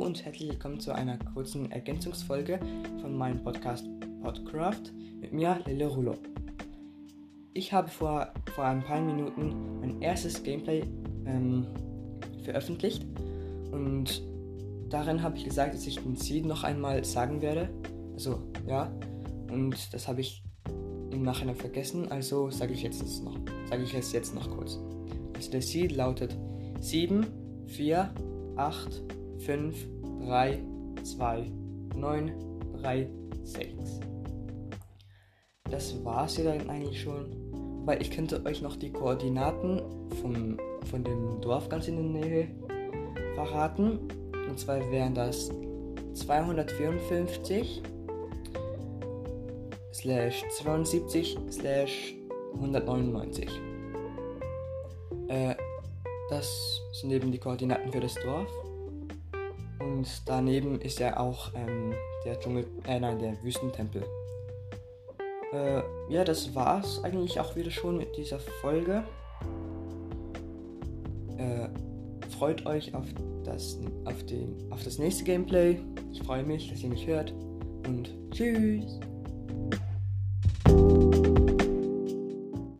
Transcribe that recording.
und herzlich willkommen zu einer kurzen Ergänzungsfolge von meinem Podcast Podcraft mit mir, Lele Rulo. Ich habe vor, vor ein paar Minuten mein erstes Gameplay ähm, veröffentlicht und darin habe ich gesagt, dass ich den Seed noch einmal sagen werde. Also, ja, und das habe ich im Nachhinein vergessen, also sage ich jetzt noch, ich es jetzt noch kurz. Also der Seed lautet 7, 4, 8, 5, 3, 2, 9, 3, 6. Das war's ja dann eigentlich schon. Weil ich könnte euch noch die Koordinaten vom, von dem Dorf ganz in der Nähe verraten. Und zwar wären das 254 slash 72 slash 199. Äh, das sind eben die Koordinaten für das Dorf. Und daneben ist ja auch ähm, der Dschungel, äh, nein, der Wüstentempel. Äh, ja, das war's eigentlich auch wieder schon mit dieser Folge. Äh, freut euch auf das, auf, den, auf das nächste Gameplay. Ich freue mich, dass ihr mich hört. Und tschüss!